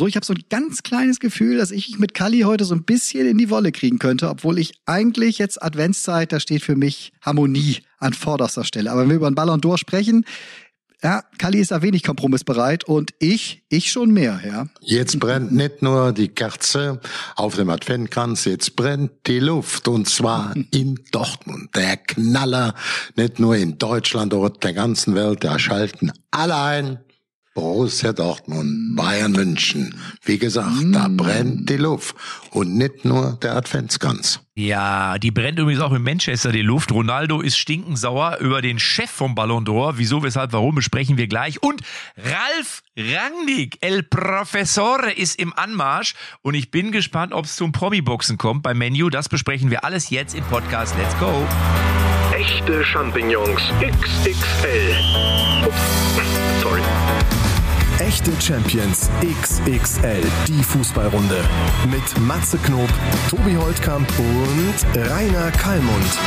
So, ich habe so ein ganz kleines Gefühl, dass ich mich mit Kali heute so ein bisschen in die Wolle kriegen könnte, obwohl ich eigentlich jetzt Adventszeit, da steht für mich Harmonie an vorderster Stelle. Aber wenn wir über den Ballon d'Or sprechen, ja, Kali ist da wenig kompromissbereit und ich, ich schon mehr, ja. Jetzt brennt nicht nur die Kerze auf dem Adventkranz, jetzt brennt die Luft und zwar in Dortmund. Der Knaller, nicht nur in Deutschland, oder der ganzen Welt, da schalten alle ein. Borussia Dortmund, Bayern München. Wie gesagt, da brennt die Luft. Und nicht nur der Adventskranz. Ja, die brennt übrigens auch in Manchester die Luft. Ronaldo ist stinkensauer über den Chef vom Ballon d'Or. Wieso, weshalb, warum besprechen wir gleich. Und Ralf Rangnick, El Professore, ist im Anmarsch. Und ich bin gespannt, ob es zum Promi-Boxen kommt beim Menu. Das besprechen wir alles jetzt im Podcast. Let's go. Echte Champignons XXL. Echte Champions XXL, die Fußballrunde. Mit Matze Knob, Tobi Holtkamp und Rainer Kallmund.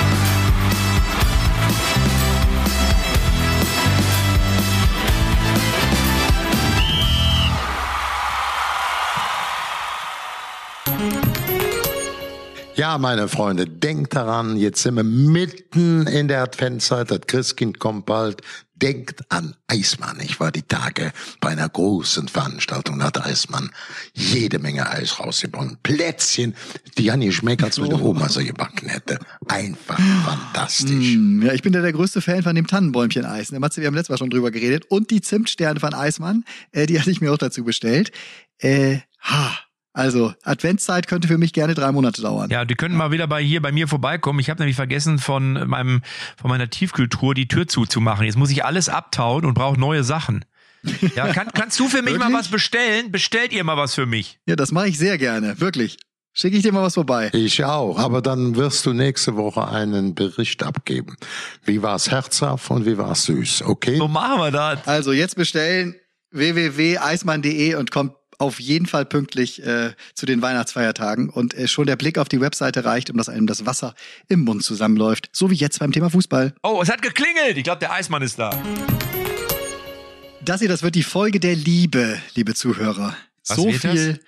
Ja, meine Freunde, denkt daran, jetzt sind wir mitten in der Adventszeit, das Christkind kommt bald. Denkt an Eismann. Ich war die Tage bei einer großen Veranstaltung, da hat Eismann jede Menge Eis rausgebracht. Plätzchen, die haben geschmeckt, als meine Oma so gebacken hätte. Einfach fantastisch. Hm, Ja, ich bin ja der größte Fan von dem Tannenbäumchen-Eis. Ne, Matze, wir haben letztes Mal schon drüber geredet. Und die Zimtsterne von Eismann, äh, die hatte ich mir auch dazu bestellt. Äh, ha. Also, Adventszeit könnte für mich gerne drei Monate dauern. Ja, die könnten mal wieder bei hier bei mir vorbeikommen. Ich habe nämlich vergessen, von meinem von meiner Tiefkühltruhe die Tür zuzumachen. Jetzt muss ich alles abtauen und brauche neue Sachen. Ja, kann, kannst du für mich mal was bestellen? Bestellt ihr mal was für mich? Ja, das mache ich sehr gerne, wirklich. Schicke ich dir mal was vorbei. Ich auch, aber dann wirst du nächste Woche einen Bericht abgeben. Wie war's herzhaft und wie war's süß, okay? So machen wir das. Also jetzt bestellen www.eismann.de und kommt auf jeden Fall pünktlich äh, zu den Weihnachtsfeiertagen. Und äh, schon der Blick auf die Webseite reicht, um dass einem das Wasser im Mund zusammenläuft. So wie jetzt beim Thema Fußball. Oh, es hat geklingelt. Ich glaube, der Eismann ist da. Das hier, das wird die Folge der Liebe, liebe Zuhörer. Was so wird das? viel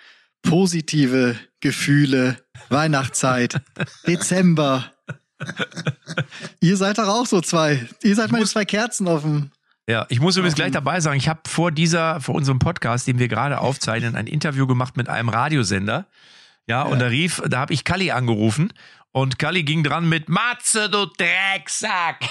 positive Gefühle, Weihnachtszeit, Dezember. ihr seid doch auch so zwei. Ihr seid meine zwei Kerzen auf dem. Ja, ich muss übrigens gleich dabei sagen, ich habe vor dieser, vor unserem Podcast, den wir gerade aufzeichnen, ein Interview gemacht mit einem Radiosender. Ja, und da rief, da habe ich Kalli angerufen und Kalli ging dran mit Matze, du Drecksack.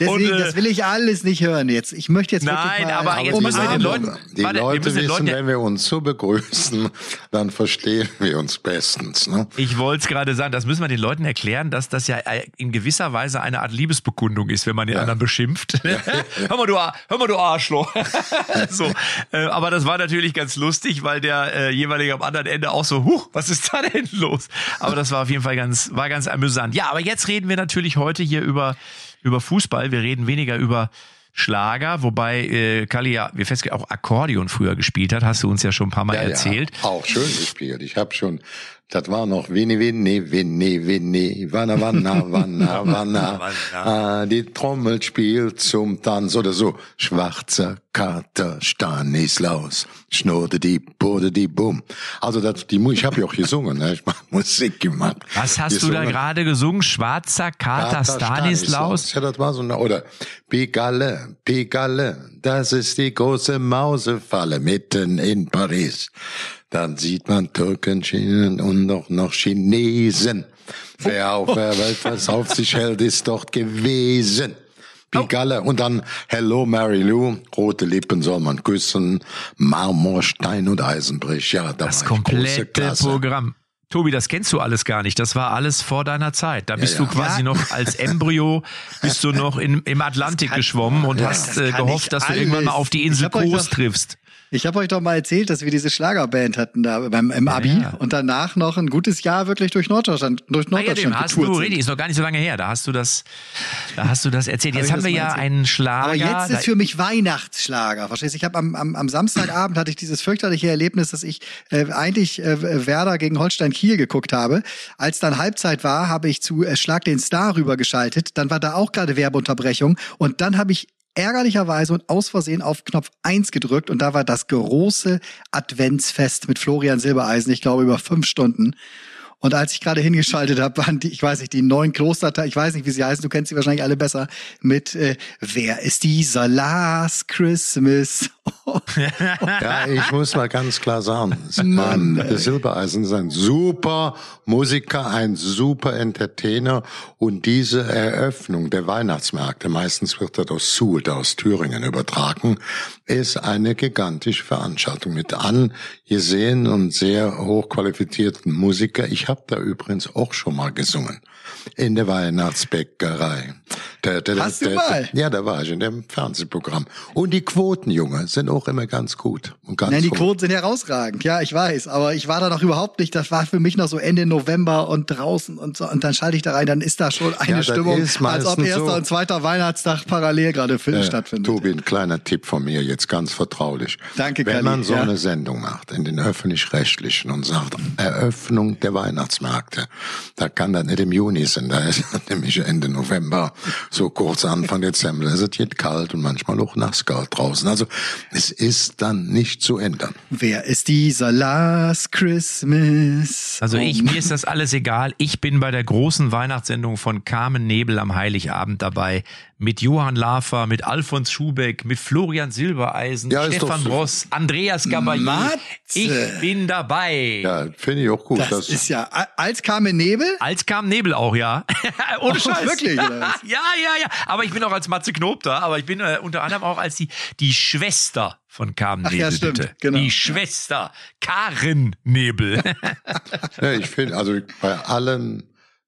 Deswegen, Und, äh, das will ich alles nicht hören jetzt. Ich möchte jetzt wirklich Nein, mal aber jetzt müssen wir den Leute, Leuten, die warte, Leute den wissen, Leuten, wenn wir uns so begrüßen, dann verstehen wir uns bestens. Ne? ich wollte es gerade sagen, das müssen wir den Leuten erklären, dass das ja äh, in gewisser Weise eine Art Liebesbekundung ist, wenn man den anderen beschimpft. hör mal, du, hör mal, du Arschloch. so, äh, aber das war natürlich ganz lustig, weil der äh, jeweilige am anderen Ende auch so, huch, was ist da denn los? Aber das war auf jeden Fall ganz, war ganz amüsant. Ja, aber jetzt reden wir natürlich heute hier über, über Fußball. Wir reden weniger über Schlager, wobei äh, Kali ja, wir festgestellt, auch Akkordeon früher gespielt hat, hast du uns ja schon ein paar Mal erzählt. Ja, auch schön gespielt. Ich habe schon, das war noch Vini Vini Vini Vini Wanna Wanna Wanna Wanna ah, Die Trommel spielt zum Tanz oder so. Schwarzer Kater Stanislaus Schnurrte die Bude die Bum. Also das, die ich habe ja auch gesungen, ne? ich mach Musik gemacht. Was hast du da Gesungen. gerade gesungen? Schwarzer Kater Kater Stanislaus? Ja, das war so eine, oder Pigalle, Pigalle, das ist die große Mausefalle mitten in Paris. Dann sieht man Türken, Chinesen und auch noch Chinesen. Wer auf der Welt was auf sich hält, ist dort gewesen. Pigalle und dann Hello Mary Lou, rote Lippen soll man küssen, Marmor, Stein und Eisenbrich. Ja, da Das große komplette. Programm. Tobi, das kennst du alles gar nicht. Das war alles vor deiner Zeit. Da bist ja. du quasi Ja. noch als Embryo, bist du noch in, im Atlantik geschwommen und hast das äh, kann gehofft, dass du irgendwann mal auf die Insel Kos triffst. Ich habe euch doch mal erzählt, dass wir diese Schlagerband hatten da beim im Abi ja. und danach noch ein gutes Jahr wirklich durch Norddeutschland durch Ah ja, Norddeutschland hast du, richtig, ist noch gar nicht so lange her. Da hast du das, da hast du das erzählt. Hab Jetzt ich haben wir ja erzählt? einen Schlager. Aber jetzt ist für mich Weihnachtsschlager. Verstehst du? Ich habe am, am, am Samstagabend hatte ich dieses fürchterliche Erlebnis, dass ich äh, eigentlich äh, Werder gegen Holstein Kiel geguckt habe. Als dann Halbzeit war, habe ich zu äh, Schlag den Star rübergeschaltet. Dann war da auch gerade Werbeunterbrechung und dann habe ich ärgerlicherweise und aus Versehen auf Knopf 1 gedrückt und da war das große Adventsfest mit Florian Silbereisen, ich glaube über fünf Stunden. Und als ich gerade hingeschaltet habe, waren die, ich weiß nicht, die neuen Klosterteile, ich weiß nicht, wie sie heißen, du kennst sie wahrscheinlich alle besser, mit äh, Wer ist dieser Last Christmas? Ja, ich muss mal ganz klar sagen, Mann, der Silbereisen ist ein super Musiker, ein super Entertainer. Und diese Eröffnung der Weihnachtsmärkte, meistens wird das aus Suhl, aus Thüringen übertragen, ist eine gigantische Veranstaltung mit angesehen und sehr hochqualifizierten Musiker. Ich habe da übrigens auch schon mal gesungen in der Weihnachtsbäckerei. Der, der, Hast der, du mal? Ja, da war ich in dem Fernsehprogramm. Und die Quoten, Junge, sind auch immer ganz gut. Und ganz Nein, die hoch. Quoten sind herausragend. Ja, ich weiß. Aber ich war da noch überhaupt nicht. Das war für mich noch so Ende November und draußen und so. Und dann schalte ich da rein. Dann ist da schon eine Ja, Stimmung, als ob erster so. und zweiter Weihnachtstag parallel gerade Äh, stattfindet. Tobi, ein kleiner Tipp von mir, jetzt ganz vertraulich. Danke, Wenn Kalli, man so ja. eine Sendung macht in den Öffentlich-Rechtlichen und sagt, Eröffnung der Weihnachtsmärkte, da kann das nicht im Juni sein, da ist nämlich Ende November, so kurz Anfang Dezember, da ist es jetzt kalt und manchmal auch nasskalt draußen. Also es ist dann nicht zu ändern. Wer ist dieser Last Christmas? Also ich, mir ist das alles egal. Ich bin bei der großen Weihnachtssendung von Carmen Nebel am Heiligabend dabei. Mit Johann Lafer, mit Alfons Schubeck, mit Florian Silbereisen, Ja, Stefan. Bross, Andreas. Matze. Ich bin dabei. Ja, finde ich auch gut. Das dass- ist ja a- als Carmen Nebel. Als kam Nebel auch, ja. Ohne Oh, Scheiß. wirklich, ja, ja, ja. Aber ich bin auch als Matze Knob da, aber ich bin äh, unter anderem auch als die, die Schwester von Carmen Ach ja, Nebel. stimmt, bitte. genau. Die Schwester. Karen Nebel. Ja, ich finde, also bei allen,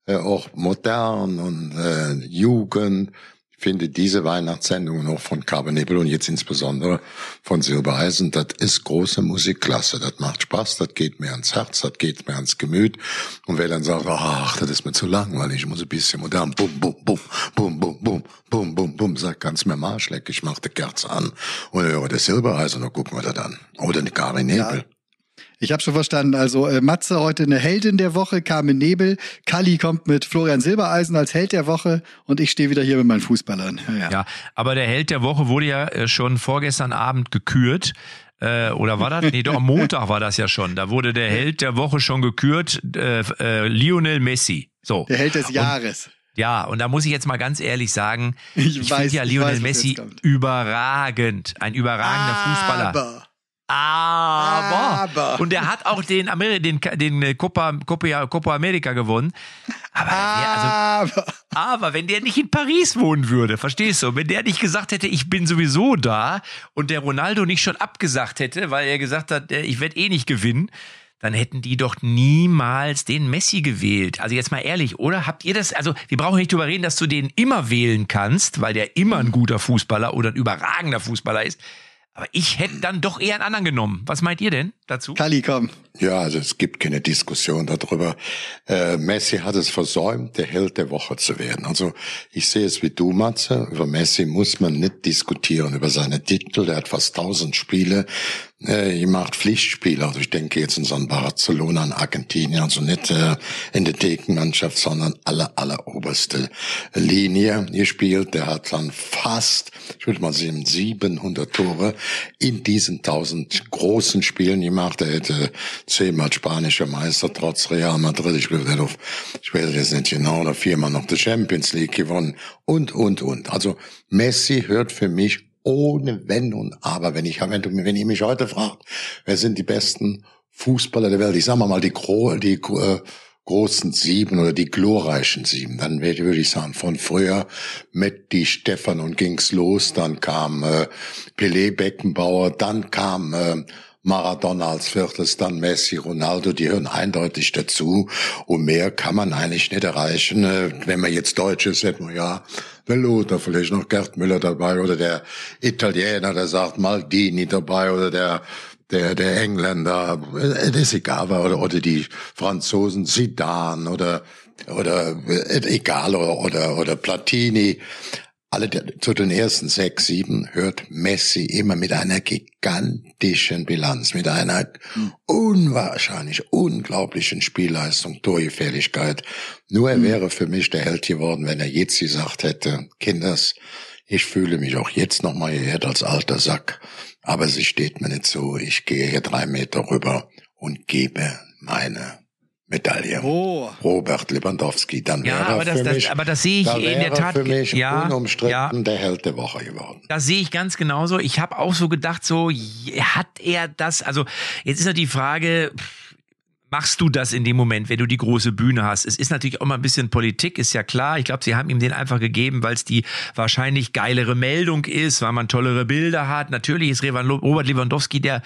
äh, auch modern und äh, Jugend, finde diese Weihnachtssendungen auch von Carbonebel und jetzt insbesondere von Silbereisen, das ist große Musikklasse. Das macht Spaß, das geht mir ans Herz, das geht mir ans Gemüt. Und wer dann sagt, ach, das ist mir zu langweilig, ich muss ein bisschen modern, bum, bum, bum, bum, bum, bum, bum, bum, bum, sagt, kannst mir Marsch lecken, ich mach die Kerze an und höre das Silbereisen und gucken wir das an. Oder die Karin Nebel. Ich habe schon verstanden. Also äh, Matze heute eine Heldin der Woche, Carmen Nebel. Kalli kommt mit Florian Silbereisen als Held der Woche und ich stehe wieder hier mit meinen Fußballern. Ja, ja. Aber der Held der Woche wurde ja äh, schon vorgestern Abend gekürt. Äh, oder war das? Nee, doch, am Montag war das ja schon. Da wurde der Held der Woche schon gekürt, äh, äh, Lionel Messi. So. Der Held des Jahres. Ja, und da muss ich jetzt mal ganz ehrlich sagen, Ich ich, finde ja Lionel weiß, Messi überragend. Ein überragender Fußballer. Aber Aber. Aber. Und er hat auch den, Ameri den, den äh, Copa, Copa, Copa America gewonnen. Aber, der, also, aber aber wenn der nicht in Paris wohnen würde, verstehst du? Wenn der nicht gesagt hätte, ich bin sowieso da und der Ronaldo nicht schon abgesagt hätte, weil er gesagt hat, äh, ich werde eh nicht gewinnen, dann hätten die doch niemals den Messi gewählt. Also jetzt mal ehrlich, oder? Habt ihr das, also wir brauchen nicht drüber reden, dass du den immer wählen kannst, weil der immer ein guter Fußballer oder ein überragender Fußballer ist. Aber ich hätte dann doch eher einen anderen genommen. Was meint ihr denn dazu? Kalli, komm. Ja, also es gibt keine Diskussion darüber. Äh, Messi hat es versäumt, der Held der Woche zu werden. Also ich sehe es wie du, Matze. Über Messi muss man nicht diskutieren, über seine Titel. Der hat fast 1000 Spiele. Äh, er macht Pflichtspiele. Also ich denke jetzt in so ein Barcelona in Argentinien. Also nicht äh, in der Thekenmannschaft, sondern aller, aller oberste Linie gespielt. Der hat dann fast, ich würde mal sagen, 700 Tore in diesen 1000 großen Spielen gemacht. Er hätte zehnmal spanischer Meister trotz Real Madrid. Ich ich weiß jetzt nicht genau, oder viermal noch die Champions League gewonnen und, und, und. Also Messi hört für mich ohne Wenn und Aber. Wenn ich, wenn du, wenn ihr mich heute fragt, wer sind die besten Fußballer der Welt? Ich sag mal die, Gro die, äh, großen sieben oder die glorreichen sieben. Dann würde würde ich sagen, von früher mit die Stefan und ging's los. Dann kam äh, Pelé Beckenbauer, dann kam äh, Maradona als viertes, dann Messi, Ronaldo, die hören eindeutig dazu. Und mehr kann man eigentlich nicht erreichen. Äh, Wenn man jetzt Deutsch ist, hätten wir ja Veloter, vielleicht noch Gerd Müller dabei oder der Italiener, der sagt Maldini dabei oder der der, der Engländer, äh, egal, oder, oder die Franzosen, Zidane oder, oder, äh, egal, oder, oder, oder Platini. Alle zu den ersten sechs, sieben hört Messi immer mit einer gigantischen Bilanz, mit einer unwahrscheinlich unglaublichen Spielleistung, Torgefährlichkeit. Nur er wäre für mich der Held geworden, wenn er jetzt gesagt hätte, Kinders, Ich fühle mich auch jetzt noch mal geehrt als alter Sack, aber sie steht mir nicht so. Ich gehe hier drei Meter rüber und gebe meine Medaille. Oh. Robert Lewandowski, dann Ja, wäre aber er das- für das- mich, aber das sehe ich da in der Tat für mich ja, unumstritten ja. der Held der Woche geworden. Das sehe ich ganz genauso. Ich habe auch so gedacht, so hat er das, also jetzt ist ja die Frage, pff, machst du das in dem Moment, wenn du die große Bühne hast? Es ist natürlich auch mal ein bisschen Politik, ist ja klar. Ich glaube, sie haben ihm den einfach gegeben, weil es die wahrscheinlich geilere Meldung ist, weil man tollere Bilder hat. Natürlich ist Robert Lewandowski der,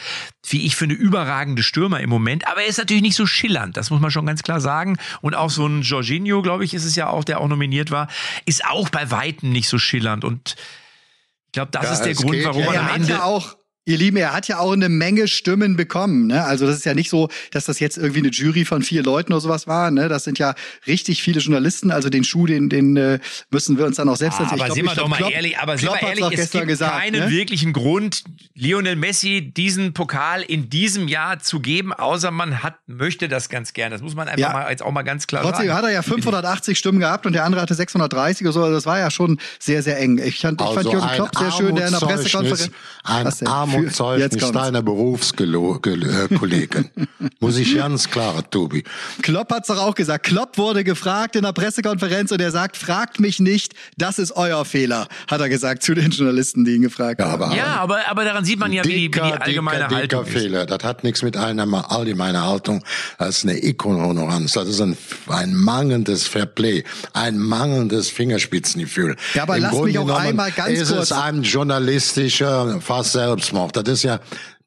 wie ich finde, überragende Stürmer im Moment, aber er ist natürlich nicht so schillernd, das muss man schon ganz klar sagen. Und auch so ein Jorginho, glaube ich, ist es ja auch, der auch nominiert war, ist auch bei Weitem nicht so schillernd und ich glaube, das Ja, ist der Grund, geht warum ja- man er am Ende. auch, ihr Lieben, er hat ja auch eine Menge Stimmen bekommen. Ne? Also das ist ja nicht so, dass das jetzt irgendwie eine Jury von vier Leuten oder sowas war. Ne? Das sind ja richtig viele Journalisten. Also den Schuh, den, den äh, müssen wir uns dann auch selbst Ah. Ich aber sind wir doch mal Klopp- ehrlich, aber sind Klopp wir hat's ehrlich, doch es gestern gibt gesagt, keinen ne? wirklichen Grund, Lionel Messi diesen Pokal in diesem Jahr zu geben, außer man hat, möchte das ganz gern. Das muss man einfach Ja. mal jetzt auch mal ganz klar Trotzdem sagen. hat er ja 580 Stimmen gehabt und der andere hatte 630 oder so. Also das war ja schon sehr, sehr eng. Ich fand, ich fand Also Jürgen Klopp sehr schön, der in der Pressekonferenz. Ein Kommt's. deiner Berufskollegen. Muss ich ganz klar, Tobi. Klopp hat's doch auch gesagt. Klopp wurde gefragt in der Pressekonferenz und er sagt, fragt mich nicht, das ist euer Fehler, hat er gesagt zu den Journalisten, die ihn gefragt Ja, haben. aber ja, aber, aber daran sieht man ja, wie die, wie die dicker, allgemeine dicker, Haltung dicker ist. Fehler. Das hat nichts mit einer allgemeinen Haltung als eine Ignoranz. Das ist ein, ein mangelndes Fairplay, ein mangelndes Fingerspitzengefühl. Ja, aber lass mich auch einmal ganz ist kurz- es ein journalistischer fast Selbstmord. Das ist ja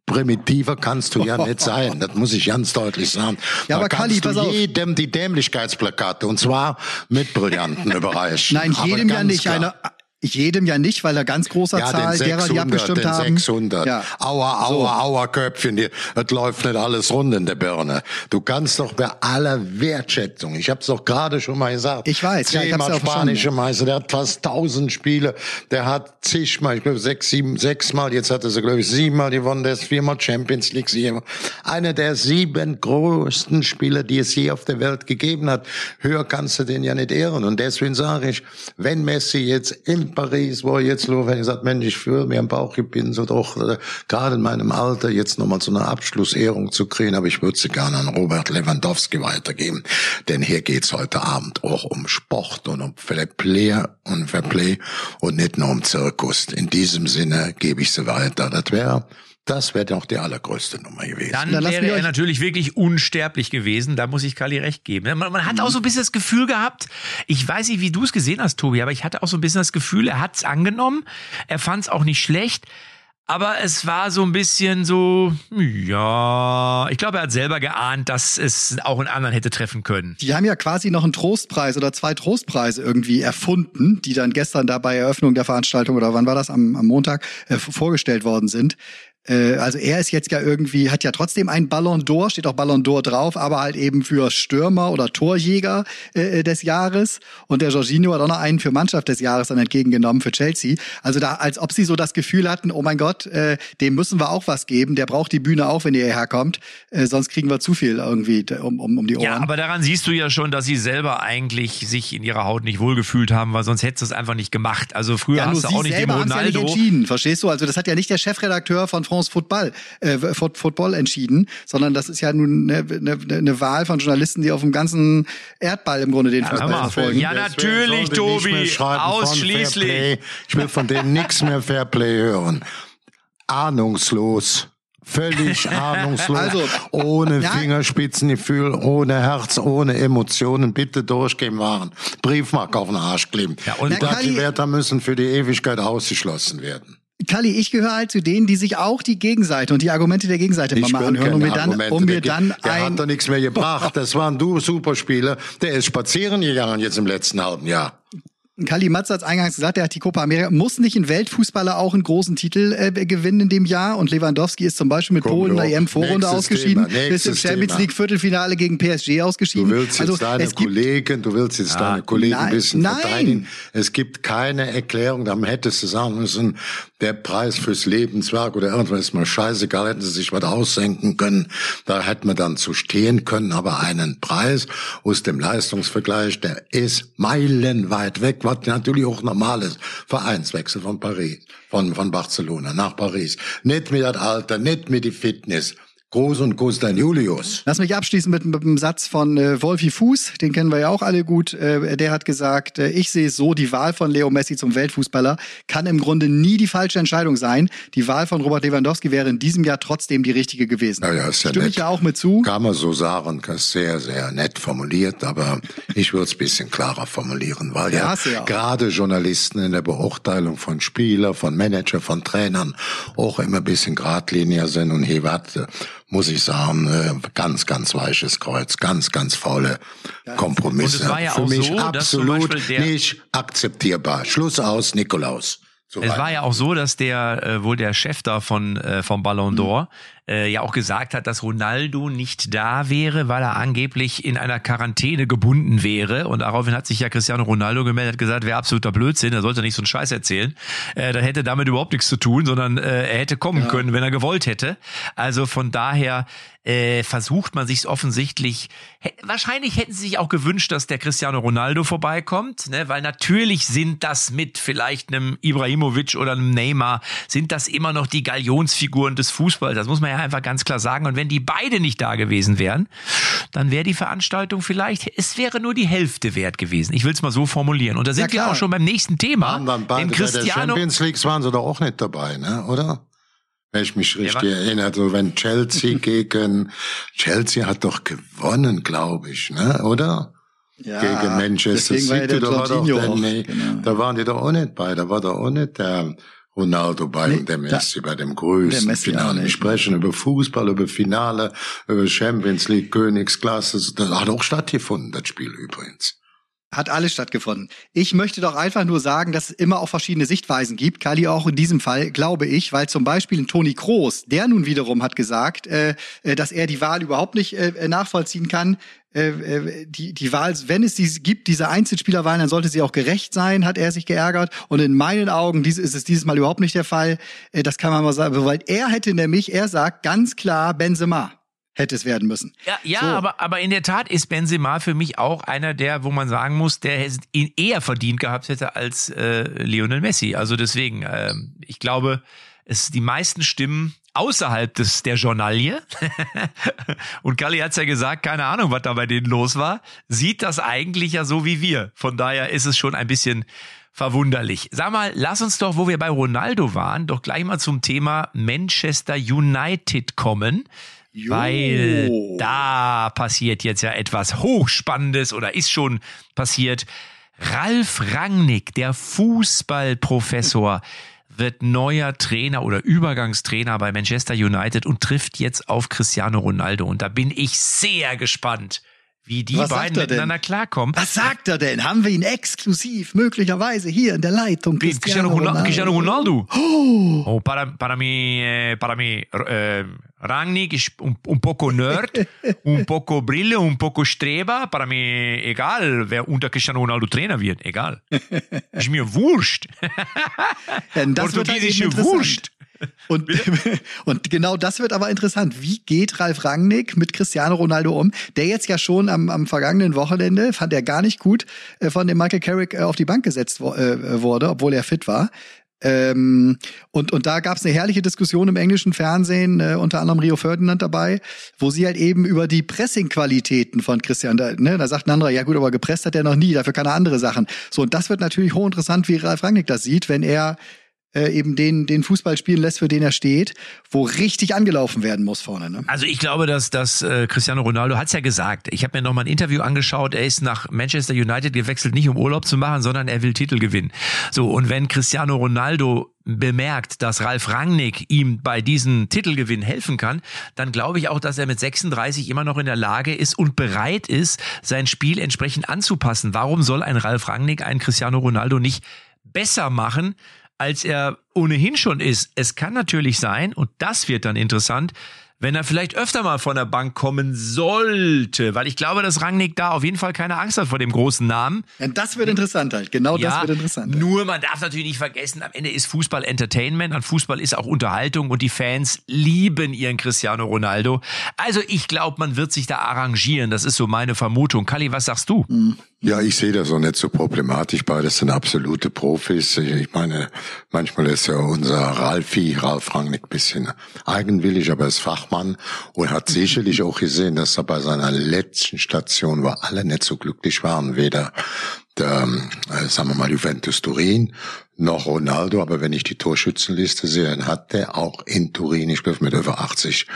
Primitiver kannst du ja nicht sein. Das muss ich ganz deutlich sagen. Ja, da aber kannst pass du auf. jedem die Dämlichkeitsplakate und zwar mit Brillanten überreichen. Nein, jedem ja nicht. klar. Einer, jedem ja nicht, weil er ganz großer Ja, Zahl derer, die 600, abgestimmt den haben. 600. Ja. Aua, aua, aua, Köpfchen, die, das läuft nicht alles rund in der Birne. Du kannst doch bei aller Wertschätzung, ich hab's doch gerade schon mal gesagt. Ich weiß, Zehnmal ja spanische Meister, der hat fast tausend Spiele, der hat zigmal, ich glaube sechs, sieben, sechsmal, jetzt hat er sie, glaube ich, siebenmal gewonnen, der ist viermal Champions League Sieger. Einer der sieben größten Spieler, die es je auf der Welt gegeben hat. Höher kannst du den ja nicht ehren. Und deswegen sage ich, wenn Messi jetzt in Paris, wo jetzt lo, wenn ich sage, Mensch, ich fühle mir am Bauch, so doch, äh, gerade in meinem Alter, jetzt nochmal so eine Abschlussehrung zu kriegen, aber ich würde sie gerne an Robert Lewandowski weitergeben. Denn hier geht's heute Abend auch um Sport und um Fairplay und Fairplay und nicht nur um Zirkus. In diesem Sinne gebe ich sie weiter. Das wäre, das wäre doch die allergrößte Nummer gewesen. Dann Dann wäre er natürlich wirklich unsterblich gewesen. Da muss ich Kali recht geben. Man, man hat auch so ein bisschen das Gefühl gehabt, ich weiß nicht, wie du es gesehen hast, Tobi, aber ich hatte auch so ein bisschen das Gefühl, er hat es angenommen, er fand es auch nicht schlecht. Aber es war so ein bisschen so, ja, ich glaube, er hat selber geahnt, dass es auch einen anderen hätte treffen können. Die haben ja quasi noch einen Trostpreis oder zwei Trostpreise irgendwie erfunden, die dann gestern da bei Eröffnung der Veranstaltung oder wann war das am, am Montag äh, vorgestellt worden sind. Äh, also er ist jetzt ja irgendwie, hat ja trotzdem einen Ballon d'Or, steht auch Ballon d'Or drauf, aber halt eben für Stürmer oder Torjäger äh, des Jahres. Und der Jorginho hat auch noch einen für Mannschaft des Jahres dann entgegengenommen für Chelsea. Also da, als ob sie so das Gefühl hatten, oh mein Gott, äh, dem müssen wir auch was geben, der braucht die Bühne auch, wenn ihr hierher kommt, äh, sonst kriegen wir zu viel irgendwie um, um, um die Ohren. Ja, aber daran siehst du ja schon, dass sie selber eigentlich sich in ihrer Haut nicht wohlgefühlt haben, weil sonst hättest du es einfach nicht gemacht. Also früher Ja, hast du sie auch nicht den es ja nicht Ronaldo. entschieden, verstehst du? Also das hat ja nicht der Chefredakteur von France Football, äh, Football entschieden, sondern das ist ja nun eine, eine, eine Wahl von Journalisten, die auf dem ganzen Erdball im Grunde den hör Fußball verfolgen. Ja, natürlich, Tobi. Ausschließlich. Ich will von denen nichts mehr Fairplay hören. Ahnungslos. Völlig ahnungslos. Also, ohne ja. Fingerspitzengefühl, ohne Herz, ohne Emotionen. Bitte durchgehen waren. Briefmarke auf den Arsch kleben. Ja, und- Die Wörter müssen für die Ewigkeit ausgeschlossen werden. Kalli, ich gehöre halt zu denen, die sich auch die Gegenseite und die Argumente der Gegenseite Ich mal anhören, um mir dann, Argumente. um mir der, dann der ein hat doch nichts mehr gebracht. Das war ein du Superspieler. Der ist spazieren gegangen jetzt im letzten halben Jahr. Kali Matz hat eingangs gesagt, er hat die Copa America. Muss nicht ein Weltfußballer auch einen großen Titel äh, gewinnen in dem Jahr? Und Lewandowski ist zum Beispiel mit Komm, Polen in der. EM-Vorrunde Nächstes ausgeschieden, Thema, ist im nächstes Champions Thema. League Viertelfinale gegen PSG ausgeschieden. Du willst jetzt also, deine es gibt Kollegen, du willst jetzt deine Kollegen nein, ein bisschen nein. verteidigen. Es gibt keine Erklärung, dann hättest du sagen müssen, der Preis fürs Lebenswerk oder irgendwas ist mal scheißegal, hätten sie sich was aussenken können. Da hätten wir dann zu stehen können, aber einen Preis aus dem Leistungsvergleich, der ist meilenweit weg, was natürlich auch normal ist. Vereinswechsel von Paris, von, von Barcelona nach Paris. Nicht mit das Alter, nicht mit die Fitness. Groß und Gustav Julius. Lass mich abschließen mit, mit einem Satz von äh, Wolfi Fuß, den kennen wir ja auch alle gut. Äh, der hat gesagt, äh, ich sehe es so, die Wahl von Leo Messi zum Weltfußballer kann im Grunde nie die falsche Entscheidung sein. Die Wahl von Robert Lewandowski wäre in diesem Jahr trotzdem die richtige gewesen. Ja, ja, ist ja Stimme nett. ich ja auch mit zu. Kann man so sagen, das ist sehr, sehr nett formuliert, aber ich würde es bisschen klarer formulieren, weil Ja, ja, ja gerade Journalisten in der Beurteilung von Spieler, von Manager, von Trainern auch immer ein bisschen geradliniger sind und hier äh, muss ich sagen, äh, ganz, ganz weiches Kreuz, ganz, ganz faule Kompromisse. Und es war ja Für auch mich so, dass zum absolut nicht akzeptierbar. Schluss aus, Nikolaus. So Es war ja auch so, dass der äh, wohl der Chef da von äh, vom Ballon d'Or äh, ja auch gesagt hat, dass Ronaldo nicht da wäre, weil er angeblich in einer Quarantäne gebunden wäre. Und daraufhin hat sich ja Cristiano Ronaldo gemeldet, hat gesagt, wäre absoluter Blödsinn, er sollte nicht so einen Scheiß erzählen. Äh, da hätte damit überhaupt nichts zu tun, sondern äh, er hätte kommen können, wenn er gewollt hätte. Also von daher äh, versucht man sich offensichtlich. Wahrscheinlich hätten sie sich auch gewünscht, dass der Cristiano Ronaldo vorbeikommt, ne? weil natürlich sind das mit vielleicht einem Ibrahimovic oder einem Neymar, sind das immer noch die Galionsfiguren des Fußballs. Das muss man ja einfach ganz klar sagen. Und wenn die beide nicht da gewesen wären, dann wäre die Veranstaltung vielleicht, es wäre nur die Hälfte wert gewesen. Ich will es mal so formulieren. Und da sind wir klar. auch schon beim nächsten Thema. waren dann beide Denn bei der Cristiano, Champions League waren sie doch auch nicht dabei, ne? oder? Wenn ich mich richtig war- erinnere, so wenn Chelsea gegen Chelsea hat doch gewonnen, glaube ich, ne? oder? Ja, gegen Manchester deswegen war ja City, der da war doch der, auch, nee, genau. da waren die doch auch nicht bei, da war doch auch nicht der Ronaldo bei Nee, und der da- Messi bei dem größten Messi Finale. Wir sprechen über Fußball, über Finale, über Champions League, Königsklasse. Das hat auch stattgefunden, das Spiel übrigens. Hat alles stattgefunden. Ich möchte doch einfach nur sagen, dass es immer auch verschiedene Sichtweisen gibt. Kali auch in diesem Fall, glaube ich, weil zum Beispiel ein Toni Kroos, der nun wiederum hat gesagt, äh, äh, dass er die Wahl überhaupt nicht äh, nachvollziehen kann. Äh, äh, die, die Wahl, wenn es die gibt, diese Einzelspielerwahlen, dann sollte sie auch gerecht sein, hat er sich geärgert. Und in meinen Augen dies, ist es dieses Mal überhaupt nicht der Fall. Äh, das kann man mal sagen, weil er hätte nämlich, er sagt ganz klar Benzema hätte es werden müssen. Ja, ja So. aber, aber in der Tat ist Benzema für mich auch einer der, wo man sagen muss, der ihn eher verdient gehabt hätte als äh, Lionel Messi. Also deswegen, ähm, ich glaube, es die meisten Stimmen außerhalb des der Journalie und Kalli hat's ja gesagt, keine Ahnung, was da bei denen los war, sieht das eigentlich ja so wie wir. Von daher ist es schon ein bisschen verwunderlich. Sag mal, lass uns doch, wo wir bei Ronaldo waren, doch gleich mal zum Thema Manchester United kommen. Weil da passiert jetzt ja etwas Hochspannendes oder ist schon passiert. Ralf Rangnick, der Fußballprofessor, wird neuer Trainer oder Übergangstrainer bei Manchester United und trifft jetzt auf Cristiano Ronaldo. Und da bin ich sehr gespannt, wie die Was beiden er denn? miteinander klarkommen. Was sagt er denn? Haben wir ihn exklusiv möglicherweise hier in der Leitung? Cristiano, Ronaldo. Cristiano Ronaldo. Oh, para, para mí, eh, para mí, eh, Rangnick ist un, un poco nerd, un poco Brille, un poco Streber. Para mí, egal, wer unter Cristiano Ronaldo Trainer wird, egal. Ist mir wurscht. Halt Portugiesische interessant. Und, und genau das wird aber interessant. Wie geht Ralf Rangnick mit Cristiano Ronaldo um? Der jetzt ja schon am, am vergangenen Wochenende, fand er gar nicht gut, äh, von dem Michael Carrick äh, auf die Bank gesetzt äh, wurde, obwohl er fit war. Ähm, und, und da gab es eine herrliche Diskussion im englischen Fernsehen, äh, unter anderem Rio Ferdinand dabei, wo sie halt eben über die Pressing-Qualitäten von Christian, da, ne, da sagt ein anderer, ja gut, aber gepresst hat er noch nie, dafür kann er andere Sachen. So, und das wird natürlich hochinteressant, wie Ralf Rangnick das sieht, wenn er äh, eben den, den Fußball spielen lässt, für den er steht, wo richtig angelaufen werden muss vorne. Ne? Also ich glaube, dass, dass äh, Cristiano Ronaldo hat's ja gesagt. Ich habe mir noch mal ein Interview angeschaut. Er ist nach Manchester United gewechselt, nicht um Urlaub zu machen, sondern er will Titel gewinnen. So und wenn Cristiano Ronaldo bemerkt, dass Ralf Rangnick ihm bei diesem Titelgewinn helfen kann, dann glaube ich auch, dass er mit 36 immer noch in der Lage ist und bereit ist, sein Spiel entsprechend anzupassen. Warum soll ein Ralf Rangnick einen Cristiano Ronaldo nicht besser machen, als er ohnehin schon ist. Es kann natürlich sein, und das wird dann interessant, wenn er vielleicht öfter mal von der Bank kommen sollte, weil ich glaube, dass Rangnick da auf jeden Fall keine Angst hat vor dem großen Namen. Ja, das wird interessant halt. Genau das wird interessant. Nur man darf natürlich nicht vergessen, am Ende ist Fußball Entertainment und Fußball ist auch Unterhaltung und die Fans lieben ihren Cristiano Ronaldo. Also ich glaube, man wird sich da arrangieren. Das ist so meine Vermutung. Kali, was sagst du? Mhm. Ja, ich sehe das auch nicht so problematisch. Beides sind absolute Profis. Ich meine, manchmal ist ja unser Ralfi, Ralf Rangnick, bisschen eigenwillig, aber er ist Fachmann und hat sicherlich auch gesehen, dass er bei seiner letzten Station, wo alle nicht so glücklich waren, weder der, äh, sagen wir mal, Juventus Turin noch Ronaldo, aber wenn ich die Torschützenliste sehe, dann hat der auch in Turin, ich glaube mit über 80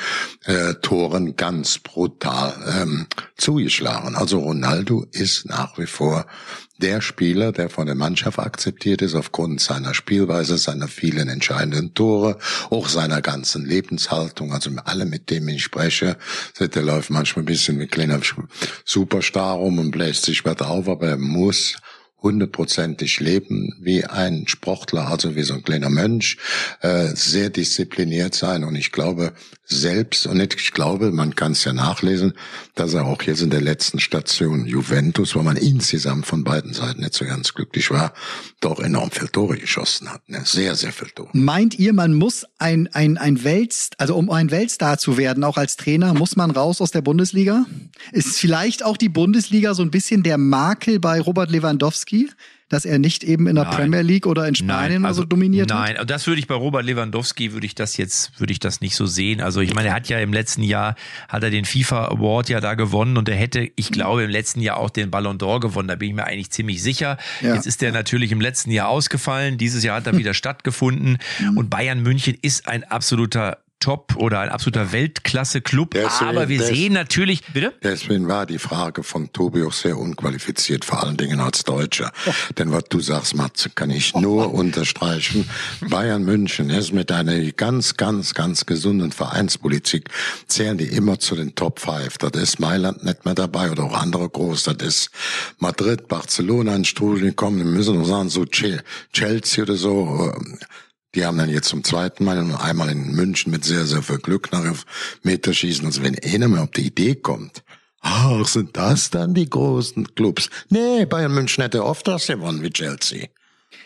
äh, Toren ganz brutal ähm, zugeschlagen. Also Ronaldo ist nach wie vor der Spieler, der von der Mannschaft akzeptiert ist aufgrund seiner Spielweise, seiner vielen entscheidenden Tore, auch seiner ganzen Lebenshaltung. Also alle, mit denen ich spreche, der läuft manchmal ein bisschen wie kleiner Superstar rum und bläst sich was auf, aber er muss hundertprozentig leben wie ein Sportler, also wie so ein kleiner Mönch, äh, sehr diszipliniert sein. Und ich glaube selbst, und ich glaube, man kann es ja nachlesen, dass er auch jetzt in der letzten Station Juventus, wo man insgesamt von beiden Seiten nicht so ganz glücklich war, doch enorm viel Tore geschossen hat. Ne? Sehr, sehr viel Tore. Meint ihr, man muss ein, ein, ein Weltstar, also um ein Weltstar zu werden, auch als Trainer, muss man raus aus der Bundesliga? Ist vielleicht auch die Bundesliga so ein bisschen der Makel bei Robert Lewandowski? Dass er nicht eben in der nein. Premier League oder in Spanien nein, also, so dominiert nein, hat? Nein, das würde ich bei Robert Lewandowski würde ich das jetzt würde ich das nicht so sehen. Also ich meine, er hat ja im letzten Jahr hat er den FIFA Award ja da gewonnen und er hätte, ich glaube, im letzten Jahr auch den Ballon d'Or gewonnen. Da bin ich mir eigentlich ziemlich sicher. Ja. Jetzt ist er natürlich im letzten Jahr ausgefallen. Dieses Jahr hat er wieder stattgefunden und Bayern München ist ein absoluter Top oder ein absoluter Weltklasse-Club. Aber wir sehen natürlich, bitte? Deswegen war die Frage von Tobi auch sehr unqualifiziert, vor allen Dingen als Deutscher. Oh. Denn was du sagst, Matze, kann ich nur oh. unterstreichen. Bayern München ist mit einer ganz, ganz, ganz gesunden Vereinspolitik, zählen die immer zu den Top Five. Das ist Mailand nicht mehr dabei oder auch andere groß. Das ist Madrid, Barcelona in Strudel gekommen. Wir müssen noch sagen, so Chelsea oder so die haben dann jetzt zum zweiten Mal und einmal in München mit sehr, sehr viel Glück nach Meterschießen. Also wenn einer mal auf die Idee kommt, ach, sind das dann die großen Clubs? Nee, Bayern München hätte oft das gewonnen wie Chelsea.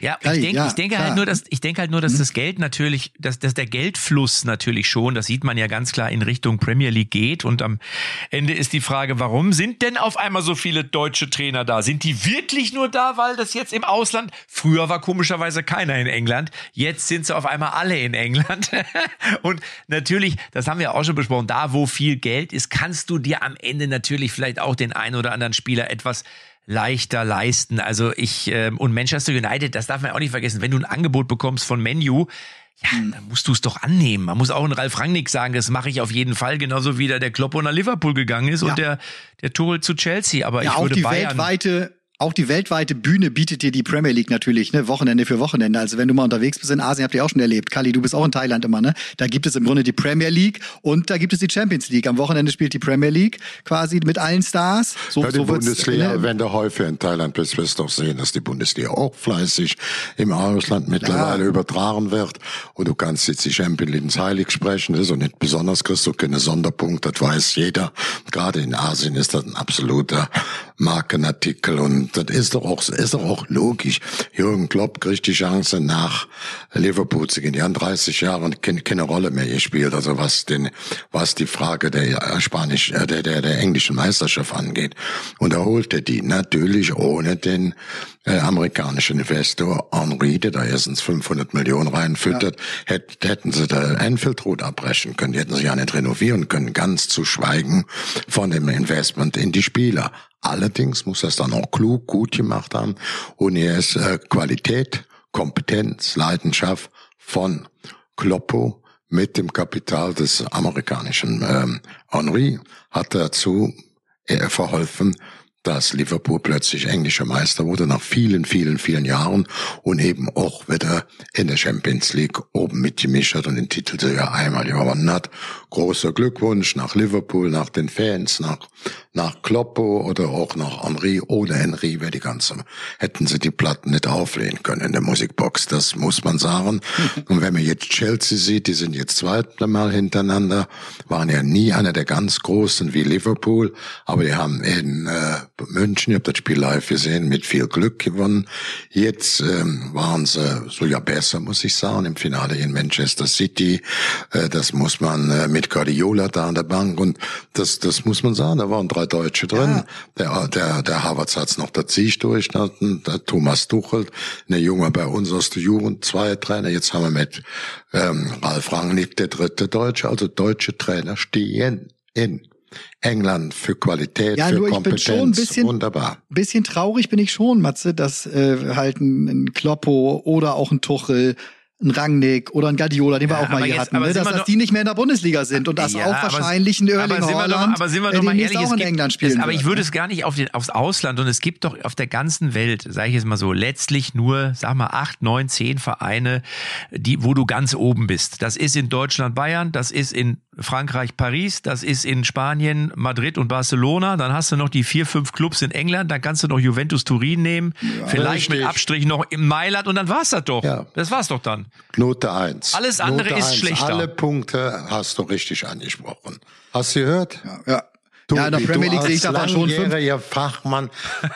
Ja, ich, denk, ja, ich denke klar. halt nur, dass ich denke halt nur, dass mhm. das Geld natürlich, dass, dass der Geldfluss natürlich schon, das sieht man ja ganz klar in Richtung Premier League geht. Und am Ende ist die Frage, warum sind denn auf einmal so viele deutsche Trainer da? Sind die wirklich nur da, weil das jetzt im Ausland? Früher war komischerweise keiner in England. Jetzt sind sie auf einmal alle in England. Und natürlich, das haben wir auch schon besprochen, da wo viel Geld ist, kannst du dir am Ende natürlich vielleicht auch den einen oder anderen Spieler etwas leichter leisten. Also ich ähm, und Manchester United, das darf man auch nicht vergessen, wenn du ein Angebot bekommst von Menu, ja, hm. dann musst du es doch annehmen. Man muss auch in Ralf Rangnick sagen, das mache ich auf jeden Fall, genauso wie da der Kloppo nach Liverpool gegangen ist ja. und der der Tuchel zu Chelsea. Aber ja, ich würde auch die Bayern weltweite auch die weltweite Bühne bietet dir die Premier League natürlich, ne, Wochenende für Wochenende. Also wenn du mal unterwegs bist in Asien, habt ihr auch schon erlebt. Kali, du bist auch in Thailand immer, ne? Da gibt es im Grunde die Premier League und da gibt es die Champions League. Am Wochenende spielt die Premier League quasi mit allen Stars. So, ja, die so Bundesliga, ne? wenn du häufig in Thailand bist, wirst du auch sehen, dass die Bundesliga auch fleißig im Ausland mittlerweile ja. übertragen wird. Und du kannst jetzt die Champions League ins Heilig sprechen. Das ist auch nicht besonders, kriegst du keine Sonderpunkte, das weiß jeder. Gerade in Asien ist das ein absoluter Markenartikel und das ist doch auch, ist doch auch logisch. Jürgen Klopp kriegt die Chance nach Liverpool zu gehen. Die haben 30 Jahre und keine, keine Rolle mehr gespielt. Also was den, was die Frage der Spanisch, äh, der, der, der englischen Meisterschaft angeht. Und er holte die natürlich ohne den äh, amerikanischen Investor Henri, der da erstens 500 Millionen reinfüttert, ja. hätt, hätten sie da Enfield Road abbrechen können. Die hätten sie ja nicht renovieren können, ganz zu schweigen von dem Investment in die Spieler. Allerdings muss er es dann auch klug, gut gemacht haben und er ist äh, Qualität, Kompetenz, Leidenschaft von Kloppo mit dem Kapital des amerikanischen ähm, Henri hat dazu äh, verholfen, dass Liverpool plötzlich englischer Meister wurde nach vielen, vielen, vielen Jahren und eben auch wieder in der Champions League oben mitgemischt hat und den Titel sogar einmal gewonnen hat. Großer Glückwunsch nach Liverpool, nach den Fans, nach, nach Kloppo oder auch nach Henri. Ohne Henri wäre die ganze, hätten sie die Platten nicht auflehnen können in der Musikbox. Das muss man sagen. und wenn man jetzt Chelsea sieht, die sind jetzt zweite Mal hintereinander, waren ja nie einer der ganz Großen wie Liverpool, aber die haben in äh, München, ich habe das Spiel live gesehen, mit viel Glück gewonnen. Jetzt ähm, waren sie so ja besser, muss ich sagen, im Finale in Manchester City. Äh, das muss man äh, mit Guardiola da an der Bank und das, das muss man sagen, da waren drei Deutsche drin. Der, der, der Havertz hat's noch der Zieg durch, der, der Thomas Tuchel, eine Junge bei uns aus der Jugend, zwei Trainer. Jetzt haben wir mit ähm, Ralf Rangnick der dritte Deutsche, also deutsche Trainer stehen in England für Qualität, Ja, für nur ich bin Kompetenz. schon ein bisschen- Wunderbar. bisschen traurig bin ich schon, Matze, dass äh, halt ein, ein Kloppo oder auch ein Tuchel, ein Rangnick oder ein Guardiola, den wir Ja, auch mal hier jetzt- hatten, ne? dass, dass die nicht mehr in der Bundesliga sind und dass Ja, auch wahrscheinlich ein Erling aber doch, aber sind wir äh, doch mal demnächst ehrlich, auch in gibt, England spielen es, aber wird, ich würde ne? es gar nicht auf den, aufs Ausland und es gibt doch auf der ganzen Welt, sage ich jetzt mal so, letztlich nur, sag mal, acht, neun, zehn Vereine, die, wo du ganz oben bist. Das ist in Deutschland Bayern, das ist in Frankreich Paris, das ist in Spanien Madrid und Barcelona, dann hast du noch die vier, fünf Clubs in England, dann kannst du noch Juventus Turin nehmen, vielleicht mit Richtig. Abstrich noch in Mailand und dann war's das doch. Ja. Das war's doch dann. Note eins. Alles andere Note ist eins. schlechter. Alle Punkte hast du richtig angesprochen. Hast du gehört? Ja. Du, ja, in der Premier League sehe ich davon schon fünf. Fachmann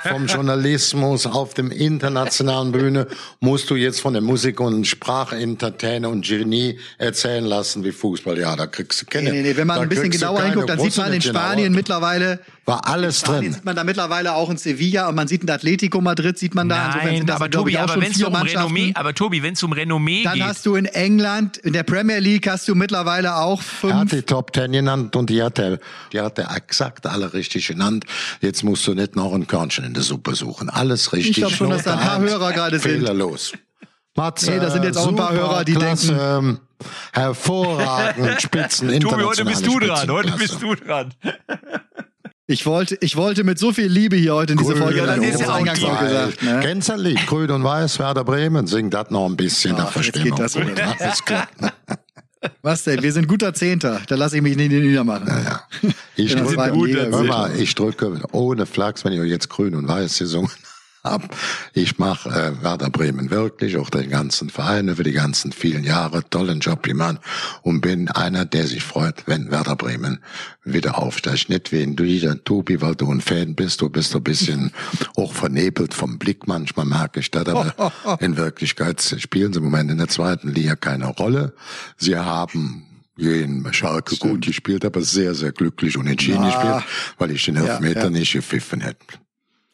vom Journalismus auf dem internationalen Bühne musst du jetzt von der Musik und Sprachentertainer und Genie erzählen lassen wie Fußball. Ja, da kriegst du keine. Nee, nee, nee, wenn man da ein bisschen genauer hinguckt, dann sieht man in Spanien mittlerweile war alles drin. sieht man da mittlerweile auch in Sevilla und man sieht in Atletico Madrid sieht man da. Insofern sind Nein, das, aber ich, Tobi, auch aber schon wenn es vier um. Renommee, aber Tobi, wenn es um Renommee Dann geht, hast du in England, in der Premier League hast du mittlerweile auch Er hat fünf. die Top Ten genannt und die hat er, die hat er exakt alle richtig genannt. Jetzt musst du nicht noch ein Körnchen in der Suppe suchen. Alles richtig. glaub schon, dass da ein paar Hörer gerade sind. Fehlerlos. Matze, Nee, da sind jetzt auch ein paar Hörer, die klasse, denken- ähm, hervorragend, Spitzen, Tobi, heute bist du dran, heute bist du dran. Ich wollte, ich wollte mit so viel Liebe hier heute in diese Grün Folge Ja, das ist ja eingangs auch gesagt. Ne? Kennst du das Lied? Grün und Weiß, Werder Bremen, sing das noch ein bisschen, da Ach, jetzt geht das. Ja, ist klar. Was denn? Wir sind guter Zehnter. Da lasse ich mich nicht niedermachen. Ja. Ich drücke, mal, ich drücke ohne Flachs, wenn ich jetzt grün und weiß gesungen habe. Ich mache äh, Werder Bremen wirklich, auch den ganzen Verein über die ganzen vielen Jahre, tollen Job gemacht und bin einer, der sich freut, wenn Werder Bremen wieder aufsteigt. Nicht wie du, der Tobi, weil du ein Fan bist, du bist ein bisschen auch vernebelt vom Blick, manchmal merke ich das, aber in Wirklichkeit spielen sie im Moment in der zweiten Liga keine Rolle. Sie haben gegen Schalke gut gespielt, aber sehr, sehr glücklich und entschieden Ja. gespielt, weil ich den Elfmeter ja. nicht gepfiffen hätte.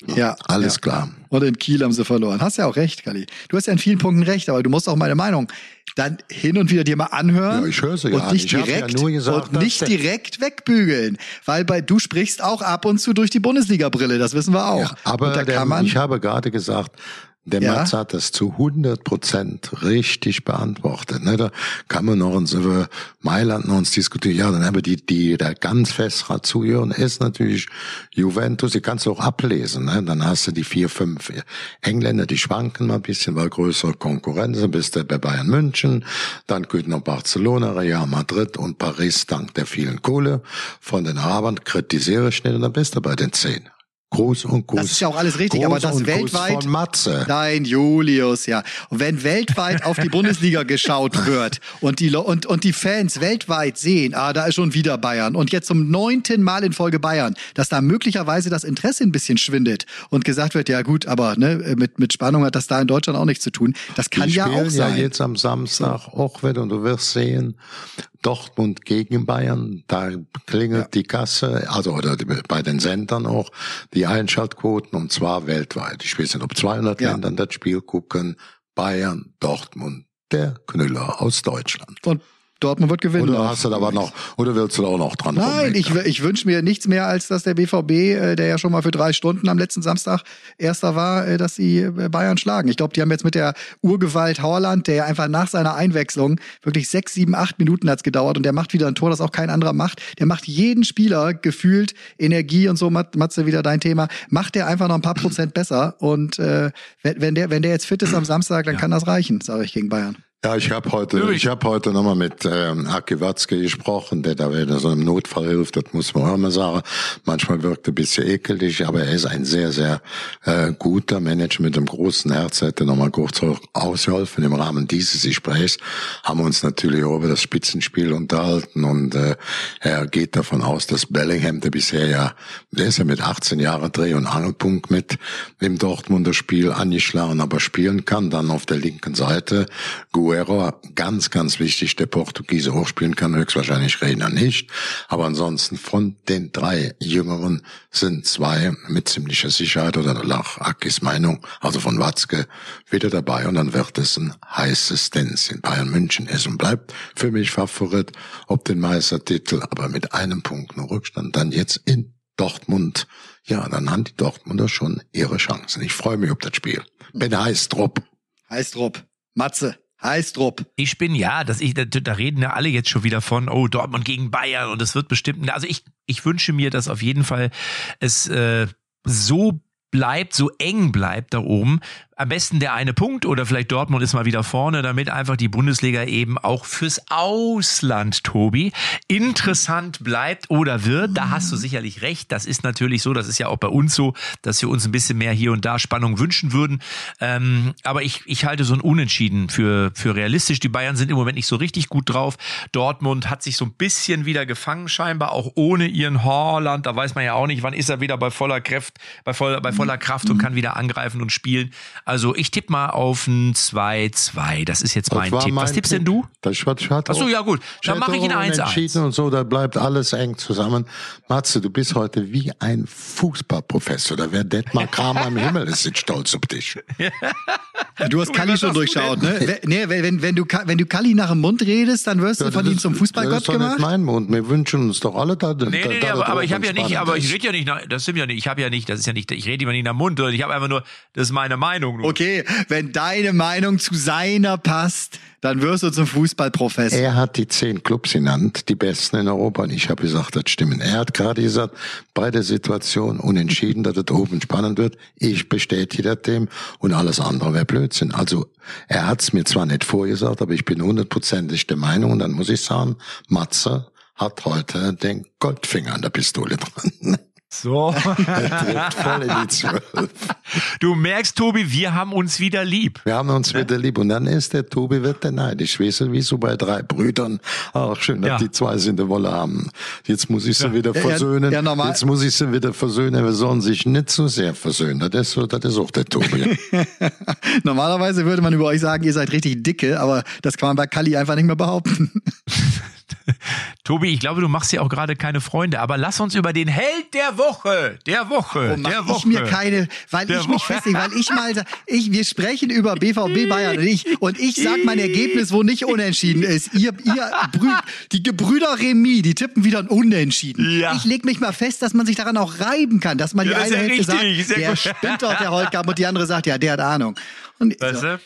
Ja. Alles ja. klar. Und in Kiel haben sie verloren. Hast ja auch recht, Kali. Du hast ja in vielen Punkten recht, aber du musst auch meine Meinung dann hin und wieder dir mal anhören Ja, ich höre sie und gar nicht ja direkt nur gesagt, und nicht direkt wegbügeln, weil bei du sprichst auch ab und zu durch die Bundesliga-Brille. Das wissen wir auch. Ja, aber und da der, kann man ich habe gerade gesagt, der Ja. Matz hat das zu 100 Prozent richtig beantwortet. Ne? Da kann man noch uns über Mailand noch uns diskutieren. Ja, dann haben wir die, die da ganz fest zuhören, ist natürlich Juventus. Die kannst du auch ablesen. Ne? Dann hast du die vier, fünf Engländer, die schwanken mal ein bisschen, weil größere Konkurrenz. Dann bist du bei Bayern München. Dann geht noch Barcelona, Real Madrid und Paris dank der vielen Kohle von den Arabern. Kritisiere ich nicht und dann bist du bei den zehn. Groß und Kuss. Das ist ja auch alles richtig, Groß aber das weltweit- Von Matze. Nein, Julius, ja. Und wenn weltweit auf die Bundesliga geschaut wird und die, und, und die Fans weltweit sehen, ah, da ist schon wieder Bayern und jetzt zum neunten Mal in Folge Bayern, dass da möglicherweise das Interesse ein bisschen schwindet und gesagt wird, ja gut, aber ne, mit, mit Spannung hat das da in Deutschland auch nichts zu tun. Das kann Die ja auch sein. ja jetzt am Samstag auch wieder und du wirst sehen, Dortmund gegen Bayern, da klingelt die Kasse, also oder die, bei den Sendern auch, die Einschaltquoten und zwar weltweit. Ich weiß nicht, ob 200 Ja. Ländern das Spiel gucken. Bayern, Dortmund, der Knüller aus Deutschland. Und Dortmund wird gewinnen. Oder hast du da aber noch, oder willst du da auch noch dran Nein, ich, ich wünsche mir nichts mehr, als dass der BVB, äh, der ja schon mal für drei Stunden am letzten Samstag Erster war, äh, dass sie äh, Bayern schlagen. Ich glaube, die haben jetzt mit der Urgewalt Haaland, der ja einfach nach seiner Einwechslung wirklich sechs, sieben, acht Minuten hat's gedauert und der macht wieder ein Tor, das auch kein anderer macht. Der macht jeden Spieler gefühlt Energie und so, Mat- Matze, wieder dein Thema, macht der einfach noch ein paar Prozent besser. Und äh, wenn, wenn, der, wenn der jetzt fit ist am Samstag, dann kann das reichen, sage ich gegen Bayern. Ja, ich habe heute, ich habe heute nochmal mit ähm, Aki Watzke gesprochen, der da wieder so im Notfall hilft, das muss man auch mal sagen. Manchmal wirkt er ein bisschen ekelig, aber er ist ein sehr, sehr äh, guter Manager mit einem großen Herz. Er hätte nochmal kurz ausgeholfen. Im Rahmen dieses Gesprächs haben wir uns natürlich auch über das Spitzenspiel unterhalten und äh, er geht davon aus, dass Bellingham, der bisher ja, der ist ja mit 18 Jahren Dreh- und Angelpunkt mit im Dortmunder Spiel angeschlagen, aber spielen kann. Dann auf der linken Seite Guerra, ganz, ganz wichtig, der Portugiese auch spielen kann, höchstwahrscheinlich Reina nicht. Aber ansonsten von den drei Jüngeren sind zwei mit ziemlicher Sicherheit oder nach Akis Meinung, also von Watzke, wieder dabei und dann wird es ein heißes Tänzchen. Bayern München ist und bleibt für mich Favorit, ob den Meistertitel, aber mit einem Punkt nur Rückstand, dann jetzt in Dortmund. Ja, dann haben die Dortmunder schon ihre Chancen. Ich freue mich auf das Spiel. Bin heiß drauf. Heißdrupp. Matze. Heißdrupp. Ich bin ja, dass ich, da, da reden ja alle jetzt schon wieder von, oh, Dortmund gegen Bayern und es wird bestimmt. Also ich, ich wünsche mir, dass auf jeden Fall es äh, so bleibt, so eng bleibt da oben. Am besten der eine Punkt oder vielleicht Dortmund ist mal wieder vorne, damit einfach die Bundesliga eben auch fürs Ausland, Tobi, interessant bleibt oder wird. Da hast du sicherlich recht. Das ist natürlich so, das ist ja auch bei uns so, dass wir uns ein bisschen mehr hier und da Spannung wünschen würden. Ähm, aber ich, ich halte so ein Unentschieden für, für realistisch. Die Bayern sind im Moment nicht so richtig gut drauf. Dortmund hat sich so ein bisschen wieder gefangen, scheinbar, auch ohne ihren Haaland. Da weiß man ja auch nicht, wann ist er wieder bei voller Kraft, bei voller, bei voller Kraft und kann wieder angreifen und spielen. Ich tippe mal auf ein 2-2. Das ist jetzt mein Tipp. Was mein tippst Tipp. denn du? Das hat, hat Ach so, auch- ja gut. Dann mache ich ihn auch 1-1. Entschieden und so, da bleibt alles eng zusammen. Matze, du bist heute wie ein Fußballprofessor. Da wäre Detmar Kramer im Himmel, ist jetzt stolz auf dich. Du hast Kalli was schon durchschaut, ne? Nee, wenn, wenn, wenn, du, wenn du Kalli nach dem Mund redest, dann wirst du von ihm zum Das Fußballgott ist doch nicht gemacht. mein Mund. Wir wünschen uns doch alle da. Nee, nee, nee, da, aber, aber ich habe ja nicht, aber ich rede ja nicht, nach- das stimmt ja nicht, ich habe ja nicht, das ist ja nicht, ich rede immer nicht nach Mund, sondern ich habe einfach nur, das ist meine Meinung. Nur. Okay, wenn deine Meinung zu seiner passt, dann wirst du zum Fußballprofessor. Er hat die zehn Clubs genannt, die besten in Europa. Und ich habe gesagt, das stimmen. Er hat gerade gesagt, bei der Situation unentschieden, dass es oben spannend wird. Ich bestätige das dem und alles andere wäre Blödsinn. Also er hat es mir zwar nicht vorgesagt, aber ich bin hundertprozentig der Meinung. Und dann muss ich sagen, Matze hat heute den Goldfinger an der Pistole dran. So. Voll in die Zwölf. Du merkst, Tobi, wir haben uns wieder lieb. Wir haben uns wieder lieb. Und dann ist der Tobi wird der neidisch. Weißt du, wie so bei drei Brüdern. Ach, schön, dass Ja. die zwei sind, die Wolle haben. Jetzt muss ich sie wieder Ja, ja, versöhnen. ja, normal. Jetzt muss ich sie wieder versöhnen. Wir sollen sich nicht zu sehr versöhnen. Das ist so, das ist auch der Tobi. Normalerweise würde man über euch sagen, ihr seid richtig dicke, aber das kann man bei Kalli einfach nicht mehr behaupten. Tobi, ich glaube, du machst dir auch gerade keine Freunde, aber lass uns über den Held der Woche, der Woche, Mach der ich Woche. mir keine, weil Der ich mich festlege, weil ich mal, ich, wir sprechen über BVB Bayern und ich, und ich sag mein Ergebnis, wo nicht unentschieden ist. Ihr, ihr, Brü, die Gebrüder Remy, die tippen wieder ein Unentschieden. Ja. Ich leg mich mal fest, dass man sich daran auch reiben kann, dass man Ja, die ist eine ja Hälfte richtig, sagt, der gut. spinnt doch, der Holtkamp, und die andere sagt, ja, der hat Ahnung. Und Weißt so, du?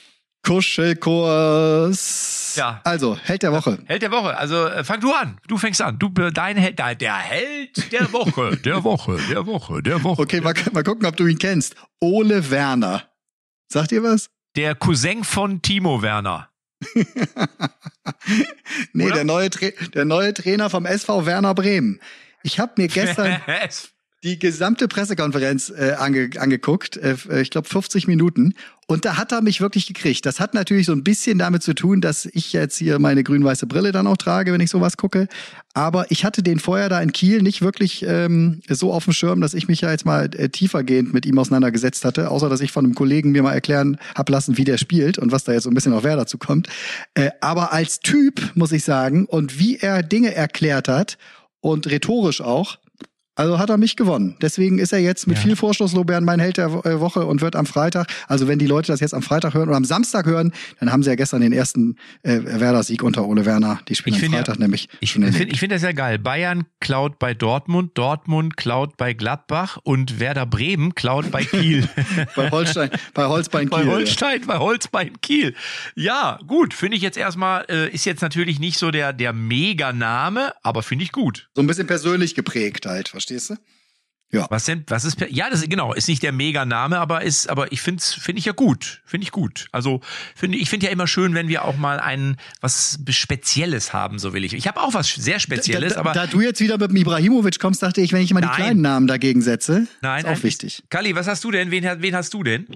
Kuschelkurs. Ja. Also, Held der Woche. Held der Woche. Also äh, fang du an. Du fängst an. Du dein Held, der Held der Woche, der Woche, der Woche, der Woche. Okay, mal, mal gucken, ob du ihn kennst. Ole Werner. Sagt ihr was? Der Cousin von Timo Werner. Nee, Oder? der neue, Tra der neue Trainer vom SV Werner Bremen. Ich habe mir gestern die gesamte Pressekonferenz äh, ange angeguckt, äh, ich glaube 50 Minuten. Und da hat er mich wirklich gekriegt. Das hat natürlich so ein bisschen damit zu tun, dass ich jetzt hier meine grün-weiße Brille dann auch trage, wenn ich sowas gucke. Aber ich hatte den vorher da in Kiel nicht wirklich ähm, so auf dem Schirm, dass ich mich ja jetzt mal äh, tiefergehend mit ihm auseinandergesetzt hatte, außer dass ich von einem Kollegen mir mal erklären hab lassen, wie der spielt und was da jetzt so ein bisschen auf wer dazu kommt. Äh, aber als Typ, muss ich sagen, und wie er Dinge erklärt hat und rhetorisch auch, Also hat er mich gewonnen. Deswegen ist er jetzt mit Ja. viel Vorschusslobären mein Held der äh, Woche und wird am Freitag, also wenn die Leute das jetzt am Freitag hören oder am Samstag hören, dann haben sie ja gestern den ersten äh, Werder-Sieg unter Ole Werner. Die spielen Ich am finde ja- Freitag nämlich Ich finde ich find das ja geil. Bayern klaut bei Dortmund, Dortmund klaut bei Gladbach und Werder Bremen klaut bei Kiel. bei Holstein, bei Holzbein bei Kiel. Holstein, bei Holzbein Kiel. Ja, gut, finde ich jetzt erstmal, äh, ist jetzt natürlich nicht so der, der Mega-Name, aber finde ich gut. So ein bisschen persönlich geprägt halt, ekspertise. Du? Was denn, was ist, per- ja, das genau, ist nicht der Mega-Name, aber ist, aber ich finde finde ich ja gut, finde ich gut. Also, finde, ich finde ja immer schön, wenn wir auch mal ein, was Spezielles haben, so will ich. Ich habe auch was sehr Spezielles, da, aber. da du jetzt wieder mit dem Ibrahimovic kommst, dachte ich, wenn ich mal die Nein. kleinen Namen dagegen setze, Nein, ist auch nein, wichtig. Kalli, was hast du denn? Wen, wen hast du denn?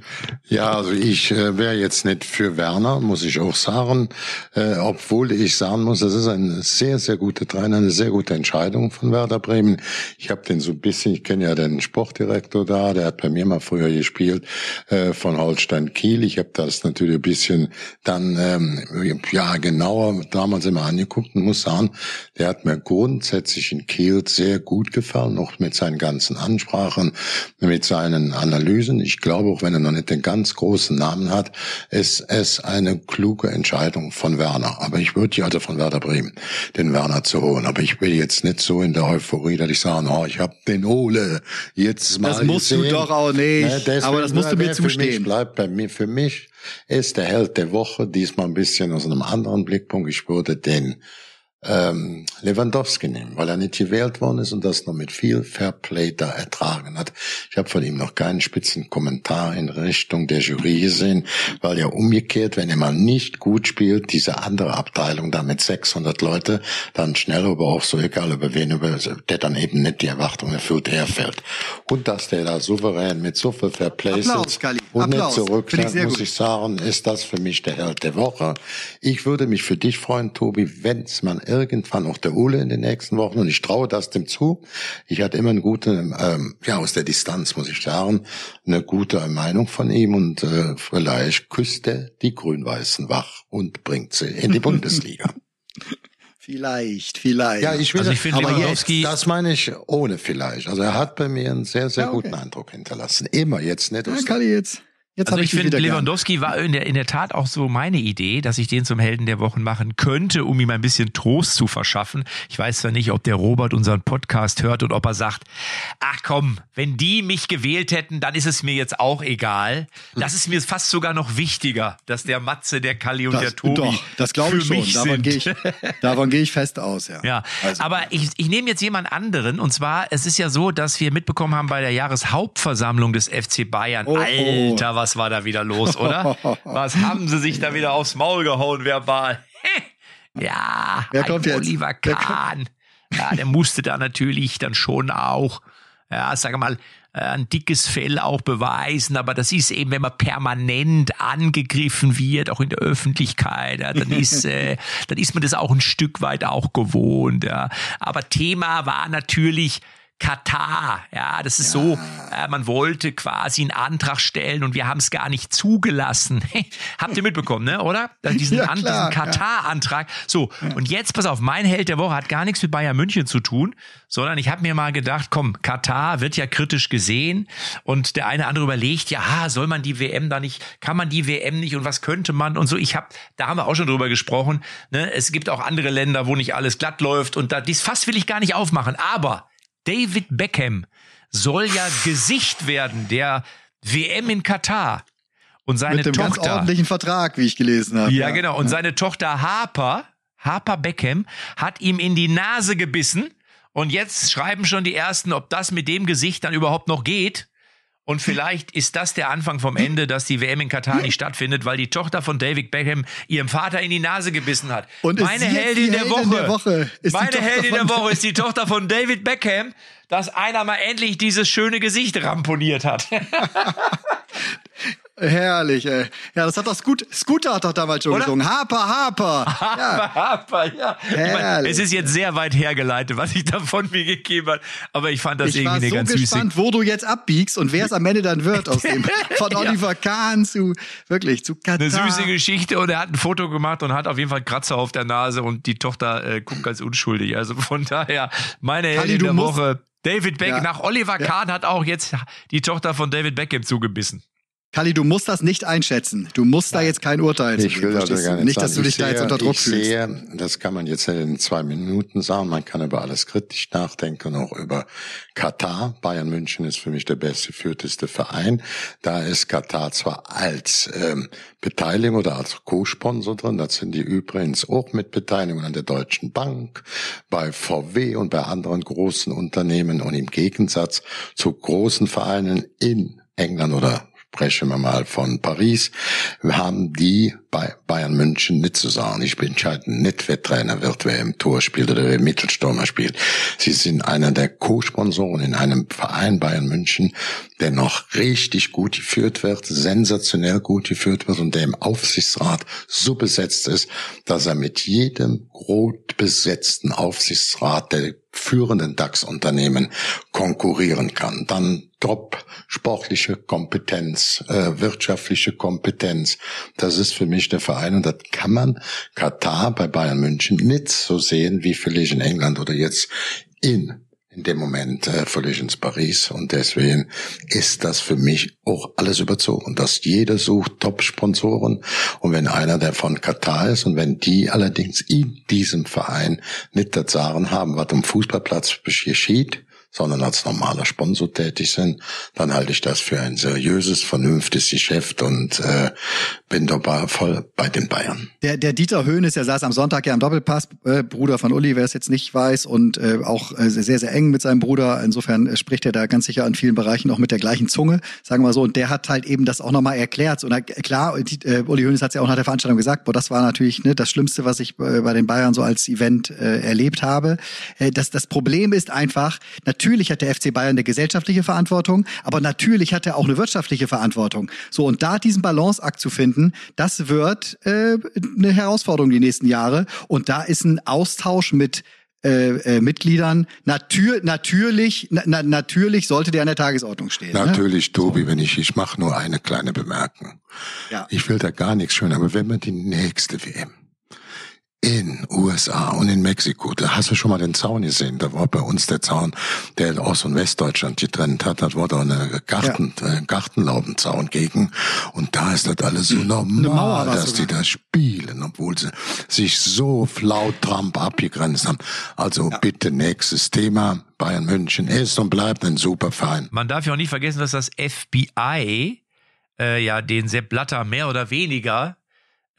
Ja, also ich äh, wäre jetzt nicht für Werner, muss ich auch sagen. Äh, obwohl ich sagen muss, das ist ein sehr, sehr guter Trainer, eine sehr gute Entscheidung von Werder Bremen. Ich habe den so ein bisschen, ich kenne ja den Sportdirektor da, der hat bei mir mal früher gespielt äh, von Holstein Kiel. Ich habe das natürlich ein bisschen dann ähm, ja genauer damals immer angeguckt und muss sagen, der hat mir grundsätzlich in Kiel sehr gut gefallen, noch mit seinen ganzen Ansprachen, mit seinen Analysen. Ich glaube, auch wenn er noch nicht den ganz großen Namen hat, ist es eine kluge Entscheidung von Werner. Aber ich würde ja, also von Werder Bremen, den Werner zu holen. Aber ich will jetzt nicht so in der Euphorie, dass ich sage, oh, ich habe den Ole jetzt mal Das musst du gesehen. doch auch nicht. deswegen Aber das musst du mir für mich zustehen. bleibt bei mir, für mich ist der Held der Woche diesmal ein bisschen aus einem anderen Blickpunkt. Ich würde den ähm, Lewandowski nehmen, weil er nicht gewählt worden ist und das noch mit viel Fairplay da ertragen hat. Ich habe von ihm noch keinen spitzen Kommentar in Richtung der Jury gesehen, weil ja umgekehrt, wenn er mal nicht gut spielt, diese andere Abteilung da mit 600 Leute, dann schnell aber auch so egal über wen, über, der dann eben nicht die Erwartungen erfüllt, er fällt. Und dass der da souverän mit so viel Fairplay Applaus, sitzt. Und Applaus. nicht zurück, Finde ich sehr muss gut. ich sagen, ist das für mich der Held der Woche. Ich würde mich für dich freuen, Tobi, wenn's man irgendwann auch der Ole in den nächsten Wochen und ich traue das dem zu. Ich hatte immer eine gute, ähm, ja aus der Distanz muss ich sagen, eine gute Meinung von ihm und äh, vielleicht küsst er die Grün-Weißen wach und bringt sie in die Bundesliga. Vielleicht, vielleicht. Ja, ich will, Also ich finde aber Lewandowski- jetzt, das meine ich ohne vielleicht. Also er hat bei mir einen sehr, sehr Ja, okay. guten Eindruck hinterlassen. Immer jetzt nicht ja, der Kalli, jetzt, jetzt Also ich ich, finde, wieder gern. Lewandowski war in der, in der Tat auch so meine Idee, dass ich den zum Helden der Wochen machen könnte, um ihm ein bisschen Trost zu verschaffen. Ich weiß zwar nicht, ob der Robert unseren Podcast hört und ob er sagt, ach komm, wenn die mich gewählt hätten, dann ist es mir jetzt auch egal. Das ist mir fast sogar noch wichtiger, dass der Matze, der Kalli und Das, der Tobi doch, das glaube ich schon. Davon gehe ich, davon gehe ich fest aus, ja. Ja, Also, aber ich, ich nehme jetzt jemand anderen und zwar, es ist ja so, dass wir mitbekommen haben bei der Jahreshauptversammlung des FC Bayern. Oh, oh. Alter, was war da wieder los, oder? was haben sie sich da wieder aufs Maul gehauen verbal? ja, Wer ein kommt jetzt? Oliver? Kahn. Ja, der musste da natürlich dann schon auch, ja, sag mal, äh, ein dickes Fell auch beweisen, aber das ist eben, wenn man permanent angegriffen wird, auch in der Öffentlichkeit, ja, dann ist, äh, dann ist man das auch ein Stück weit auch gewohnt. Ja. Aber Thema war natürlich Katar, ja, das ist so, äh, man wollte quasi einen Antrag stellen und wir haben es gar nicht zugelassen. Habt ihr mitbekommen, ne, oder? Diesen, Ja, diesen Katar-Antrag. So, und jetzt, pass auf, mein Held der Woche hat gar nichts mit Bayern München zu tun, sondern ich habe mir mal gedacht, komm, Katar wird ja kritisch gesehen und der eine andere überlegt, ja, soll man die WM da nicht, kann man die WM nicht und was könnte man und so. Ich habe, da haben wir auch schon drüber gesprochen, ne? es gibt auch andere Länder, wo nicht alles glatt läuft und da, dies Fass will ich gar nicht aufmachen, aber David Beckham soll ja Gesicht werden der WM in Katar. Und seine mit dem ganz Tochter. ordentlichen Vertrag, wie ich gelesen habe. Ja, genau. Und seine Tochter Harper, Harper Beckham, hat ihm in die Nase gebissen. Und jetzt schreiben schon die ersten, ob das mit dem Gesicht dann überhaupt noch geht. Und vielleicht ist das der Anfang vom Ende, dass die WM in Katar nicht stattfindet, weil die Tochter von David Beckham ihrem Vater in die Nase gebissen hat. Und meine Heldin, der, Heldin Woche, der Woche? Meine Tochter Heldin der von- Woche ist die Tochter von David Beckham, dass einer mal endlich dieses schöne Gesicht ramponiert hat. Herrlich, ey. Ja, das hat doch Scoot, Scooter hat doch damals schon Oder? gesungen. Harper, Harper. Ja. Aber ja. Ich meine, Herrlich. es ist jetzt sehr weit hergeleitet, was ich da von mir gegeben habe. Aber ich fand das Ich war irgendwie eine so ganz süße. gespannt, wo du jetzt abbiegst und wer es am Ende dann wird aus dem von Ja. Oliver Kahn zu wirklich zu Katar. Eine süße Geschichte und er hat ein Foto gemacht und hat auf jeden Fall Kratzer auf der Nase und die Tochter äh, guckt ganz unschuldig. Also von daher, meine Heldin der Woche, David Beckham, Ja. nach Oliver Kahn hat auch jetzt die Tochter von David Beckham zugebissen. Kali, du musst das nicht einschätzen. Du musst da jetzt kein Urteil zu Ich will also verstehst gar nicht, Nicht, dass du dich ich da jetzt sehe, unter Druck ich fühlst. Sehe, das kann man jetzt in zwei Minuten sagen. Man kann über alles kritisch nachdenken, auch über Katar. Bayern München ist für mich der beste, führteste Verein. Da ist Katar zwar als ähm, Beteiligung oder als Co-Sponsor drin, das sind die übrigens auch mit Beteiligung an der Deutschen Bank, bei VW und bei anderen großen Unternehmen und im Gegensatz zu großen Vereinen in England oder sprechen wir mal von Paris, haben die bei Bayern München nicht zu sagen. Ich entscheide nicht, wer Trainer wird, wer im Tor spielt oder wer im Mittelstürmer spielt. Sie sind einer der Co-Sponsoren in einem Verein Bayern München, der noch richtig gut geführt wird, sensationell gut geführt wird und der im Aufsichtsrat so besetzt ist, dass er mit jedem rot besetzten Aufsichtsrat der führenden DAX-Unternehmen konkurrieren kann. Dann top sportliche Kompetenz, äh, wirtschaftliche Kompetenz. Das ist für mich der Verein und das kann man Katar bei Bayern München nicht so sehen wie vielleicht in England oder jetzt in in dem Moment äh, völlig ins Paris und deswegen ist das für mich auch alles überzogen, dass jeder sucht Top-Sponsoren und wenn einer der von Katar ist und wenn die allerdings in diesem Verein nicht das Sagen haben, was am Fußballplatz geschieht, sondern als normaler Sponsor tätig sind, dann halte ich das für ein seriöses, vernünftiges Geschäft und äh, bin dabei voll bei den Bayern. Der, der Dieter Höhnes, der saß am Sonntag ja am Doppelpass, äh, Bruder von Uli, wer es jetzt nicht weiß, und äh, auch äh, sehr, sehr eng mit seinem Bruder. Insofern äh, spricht er da ganz sicher in vielen Bereichen auch mit der gleichen Zunge, sagen wir so. Und der hat halt eben das auch nochmal erklärt. Und äh, klar, die, äh, Uli Höhnes hat es ja auch nach der Veranstaltung gesagt, boah, das war natürlich ne, das Schlimmste, was ich äh, bei den Bayern so als Event äh, erlebt habe. Äh, das, das Problem ist einfach, natürlich hat der FC Bayern eine gesellschaftliche Verantwortung, aber natürlich hat er auch eine wirtschaftliche Verantwortung. So, und da diesen Balanceakt zu finden, das wird äh, eine Herausforderung die nächsten Jahre. Und da ist ein Austausch mit äh, äh, Mitgliedern natür natürlich na, na, natürlich sollte der an der Tagesordnung stehen. Ne? Natürlich, Tobi, wenn ich, ich mache nur eine kleine Bemerkung. Ja. Ich will da gar nichts schön, aber wenn man die nächste WM in USA und in Mexiko, da hast du schon mal den Zaun gesehen. Da war bei uns der Zaun, der Ost- und Westdeutschland getrennt hat. Da war da eine Garten, äh, Gartenlaubenzaun gegen. Und da ist das alles so normal, dass die sogar. da spielen, obwohl sie sich so flaut Trump abgegrenzt haben. Also bitte nächstes Thema. Bayern München ist und bleibt ein super Verein. Man darf ja auch nicht vergessen, dass das FBI äh, ja den Sepp Blatter mehr oder weniger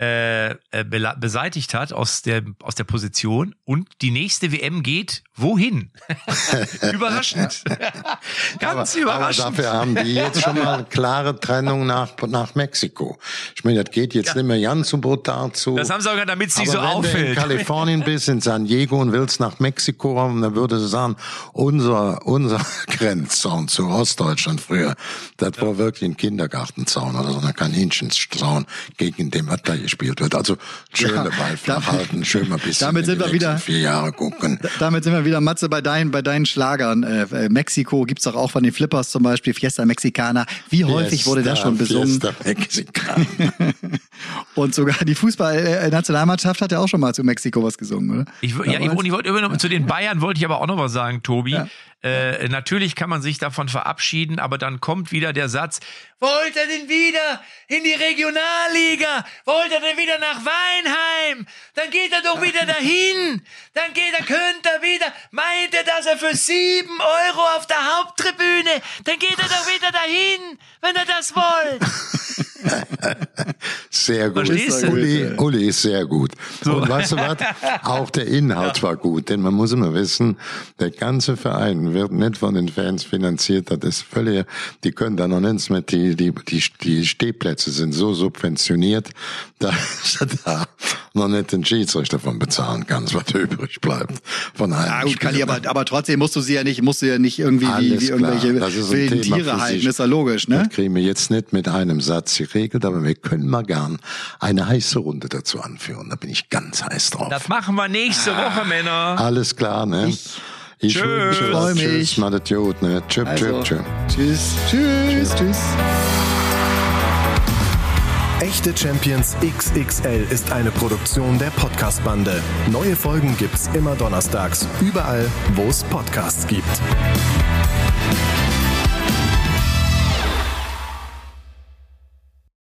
äh, äh, beseitigt hat aus der, aus der Position. Und die nächste WM geht wohin? überraschend. Ganz aber, überraschend. Aber dafür haben die jetzt schon mal eine klare Trennung nach, nach Mexiko. Ich meine, das geht jetzt nicht mehr ganz so brutal zu. das haben sie auch, damit es nicht so wenn du in auffällt. Kalifornien bist, in San Diego und willst nach Mexiko kommen, dann würde sie sagen, unser, unser Grenzzaun zu Ostdeutschland früher, das war wirklich ein Kindergartenzaun oder so ein Kaninchenzaun, gegen den was da gespielt wird. Also schöne Ja, Ball flach damit- halten, schön mal ein bisschen damit in sind wir wieder- vier Jahre gucken. Damit sind wir wieder, Matze, bei deinen, bei deinen Schlagern. Äh, äh, Mexiko gibt's doch auch von den Flippers zum Beispiel, Fiesta Mexicana. Wie häufig wurde das schon besungen? Fiesta Mexicana. Und sogar die Fußballnationalmannschaft hat ja auch schon mal zu Mexiko was gesungen, oder? Ich, ja, ich, und ich wollte immer noch, zu den Bayern wollte ich aber auch noch was sagen, Tobi. Ja. Äh, natürlich kann man sich davon verabschieden, aber dann kommt wieder der Satz, wollt ihr denn wieder in die Regionalliga? Wollt ihr denn wieder nach Weinheim? Dann geht er doch wieder dahin. Dann geht er, könnt er wieder. Meint er, dass er für sieben Euro auf der Haupttribüne? Dann geht er doch wieder dahin, wenn er das wollt. Sehr gut. Verstehst du? Uli, Uli ist sehr gut. Und weißt du was? Auch der Inhalt war gut, denn man muss immer wissen, der ganze Verein wird nicht von den Fans finanziert. Das ist völlig, die können da noch nichts mit, die, die, die, die Stehplätze sind so subventioniert, dass du da noch nicht den Schiedsrichter von bezahlen kannst, was übrig bleibt. Von einem Ja, gut, Spiel. Kali, aber, aber trotzdem musst du sie ja nicht, musst du ja nicht irgendwie wie, Alles wie irgendwelche wilden Thema Tiere halten, ist ja logisch, ne? Das kriegen wir jetzt nicht mit einem Satz geregelt, aber wir können mal gern eine heiße Runde dazu anführen. Da bin ich ganz heiß drauf. Das machen wir nächste Woche, Männer. Alles klar, ne? Ich, Tschüss. wünsche was. Freu mich. Tschüss, macht gut, ne? Tschüss, Also, tschüss, tschüss. tschüss, tschüss, tschüss. Echte Champions XXL ist eine Produktion der Podcast-Bande. Neue Folgen gibt's immer donnerstags, überall, wo es Podcasts gibt.